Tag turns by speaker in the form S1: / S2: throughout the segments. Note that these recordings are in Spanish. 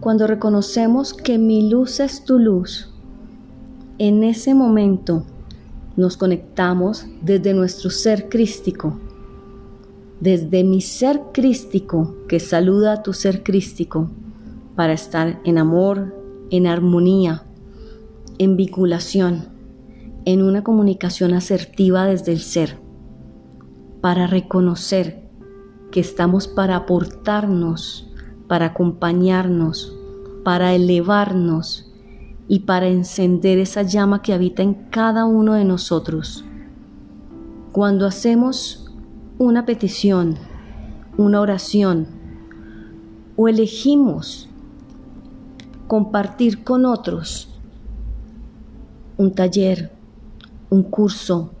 S1: Cuando reconocemos que mi luz es tu luz, en ese momento nos conectamos desde nuestro ser crístico, desde mi ser crístico que saluda a tu ser crístico para estar en amor, en armonía, en vinculación, en una comunicación asertiva desde el ser, para reconocer que estamos para aportarnos, para acompañarnos, para elevarnos y para encender esa llama que habita en cada uno de nosotros. Cuando hacemos una petición, una oración, o elegimos compartir con otros un taller, un curso,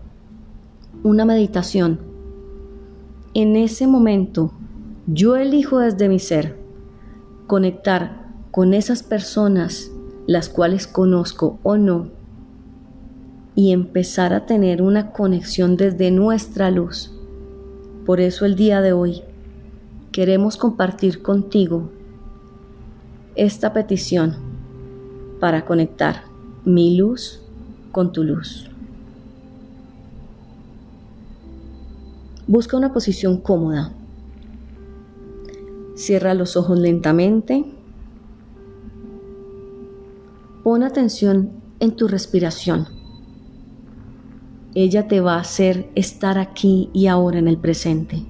S1: una meditación, en ese momento yo elijo desde mi ser conectar con esas personas las cuales conozco o no, y empezar a tener una conexión desde nuestra luz. Por eso el día de hoy queremos compartir contigo esta petición para conectar mi luz con tu luz. Busca una posición cómoda. Cierra los ojos lentamente Pon atención en tu respiración. Ella te va a hacer estar aquí y ahora en el presente.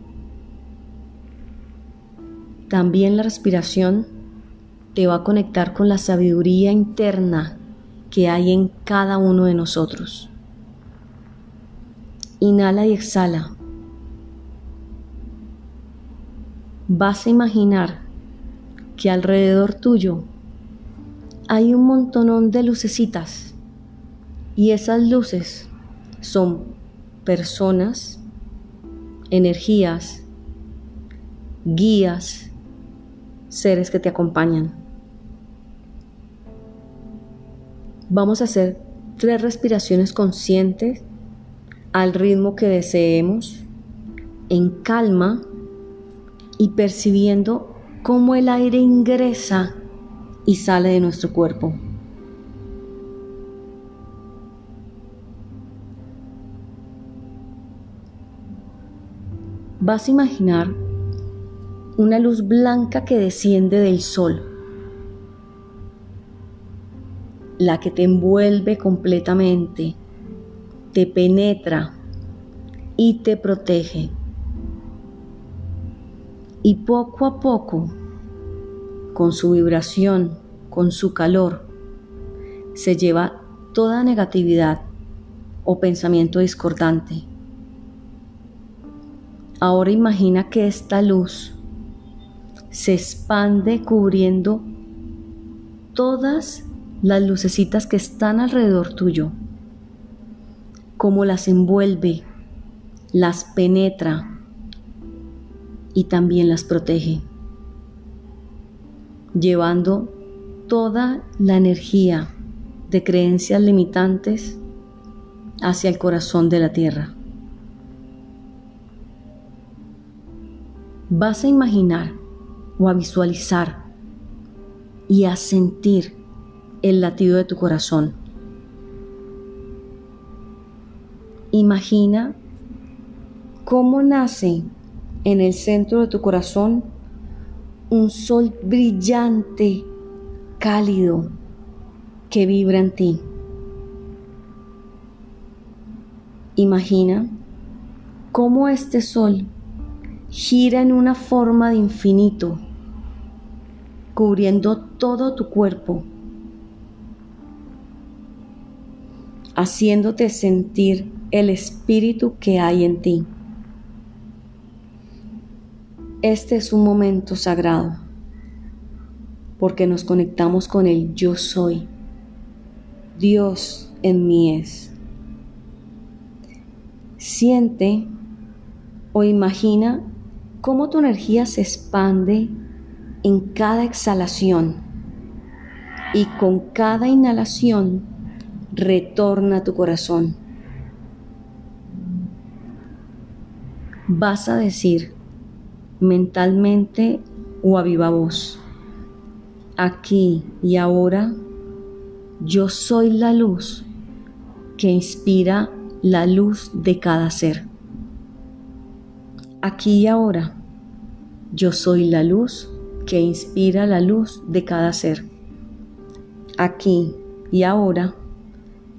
S1: También la respiración te va a conectar con la sabiduría interna que hay en cada uno de nosotros. Inhala y exhala. Vas a imaginar que alrededor tuyo hay un montonón de lucecitas y esas luces son personas, energías, guías, seres que te acompañan. Vamos a hacer tres respiraciones conscientes al ritmo que deseemos, en calma y percibiendo cómo el aire ingresa y sale de nuestro cuerpo. Vas a imaginar una luz blanca que desciende del sol, la que te envuelve completamente, te penetra y te protege. Y poco a poco con su vibración, con su calor, se lleva toda negatividad o pensamiento discordante. Ahora imagina que esta luz se expande cubriendo todas las lucecitas que están alrededor tuyo, como las envuelve, las penetra y también las protege llevando toda la energía de creencias limitantes hacia el corazón de la tierra. Vas a imaginar o a visualizar y a sentir el latido de tu corazón. Imagina cómo nace en el centro de tu corazón un sol brillante, cálido, que vibra en ti. Imagina cómo este sol gira en una forma de infinito, cubriendo todo tu cuerpo, haciéndote sentir el espíritu que hay en ti. Este es un momento sagrado porque nos conectamos con el yo soy. Dios en mí es. Siente o imagina cómo tu energía se expande en cada exhalación y con cada inhalación retorna a tu corazón. Vas a decir, mentalmente o a viva voz. aquí y ahora, yo soy la luz que inspira la luz de cada ser. Aquí y ahora, yo soy la luz que inspira la luz de cada ser. Aquí y ahora,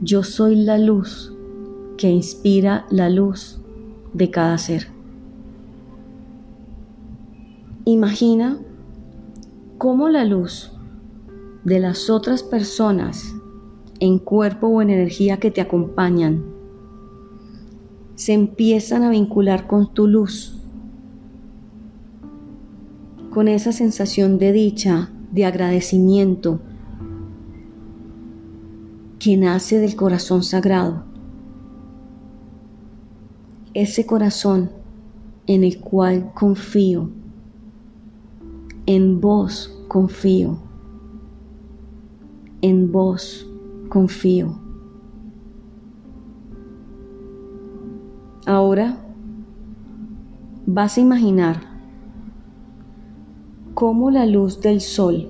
S1: yo soy la luz que inspira la luz de cada ser. Imagina cómo la luz de las otras personas en cuerpo o en energía que te acompañan se empiezan a vincular con tu luz, con esa sensación de dicha, de agradecimiento que nace del corazón sagrado. Ese corazón en el cual confío, en vos confío, en vos confío. Ahora vas a imaginar cómo la luz del sol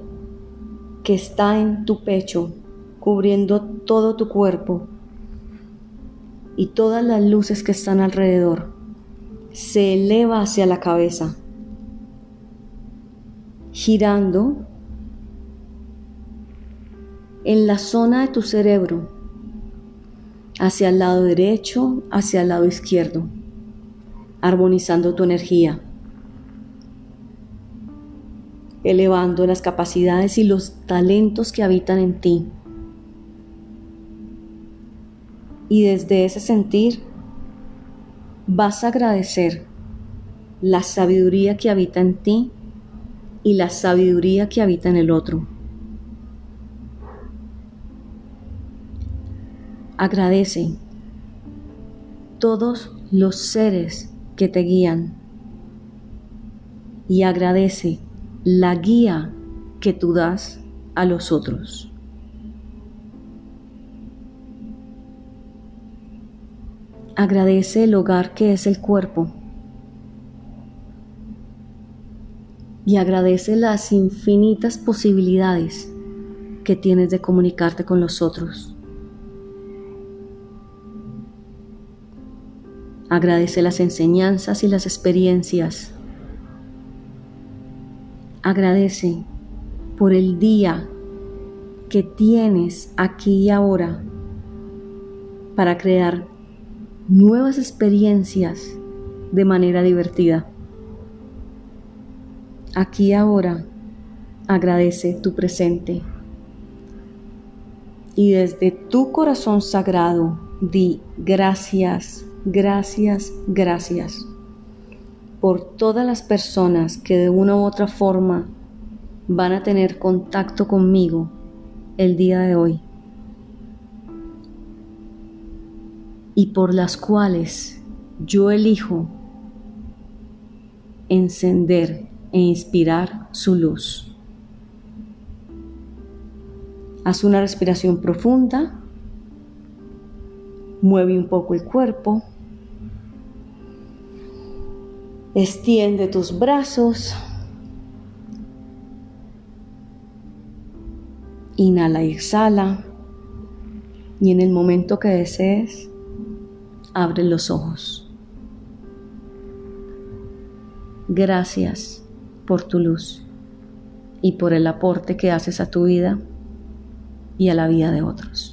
S1: que está en tu pecho, cubriendo todo tu cuerpo, y todas las luces que están alrededor, se eleva hacia la cabeza, girando en la zona de tu cerebro hacia el lado derecho, hacia el lado izquierdo, armonizando tu energía, elevando las capacidades y los talentos que habitan en ti. Y desde ese sentir vas a agradecer la sabiduría que habita en ti y la sabiduría que habita en el otro. Agradece todos los seres que te guían y agradece la guía que tú das a los otros. Agradece el hogar que es el cuerpo y agradece las infinitas posibilidades que tienes de comunicarte con los otros. Agradece las enseñanzas y las experiencias. Agradece por el día que tienes aquí y ahora para crear nuevas experiencias de manera divertida. Aquí ahora agradece tu presente. Y desde tu corazón sagrado di gracias gracias, gracias por todas las personas que de una u otra forma van a tener contacto conmigo el día de hoy. Y por las cuales yo elijo encender e inspirar su luz. Haz una respiración profunda, mueve un poco el cuerpo. Extiende tus brazos. Inhala y exhala. Y en el momento que desees, abre los ojos. Gracias por tu luz y por el aporte que haces a tu vida y a la vida de otros.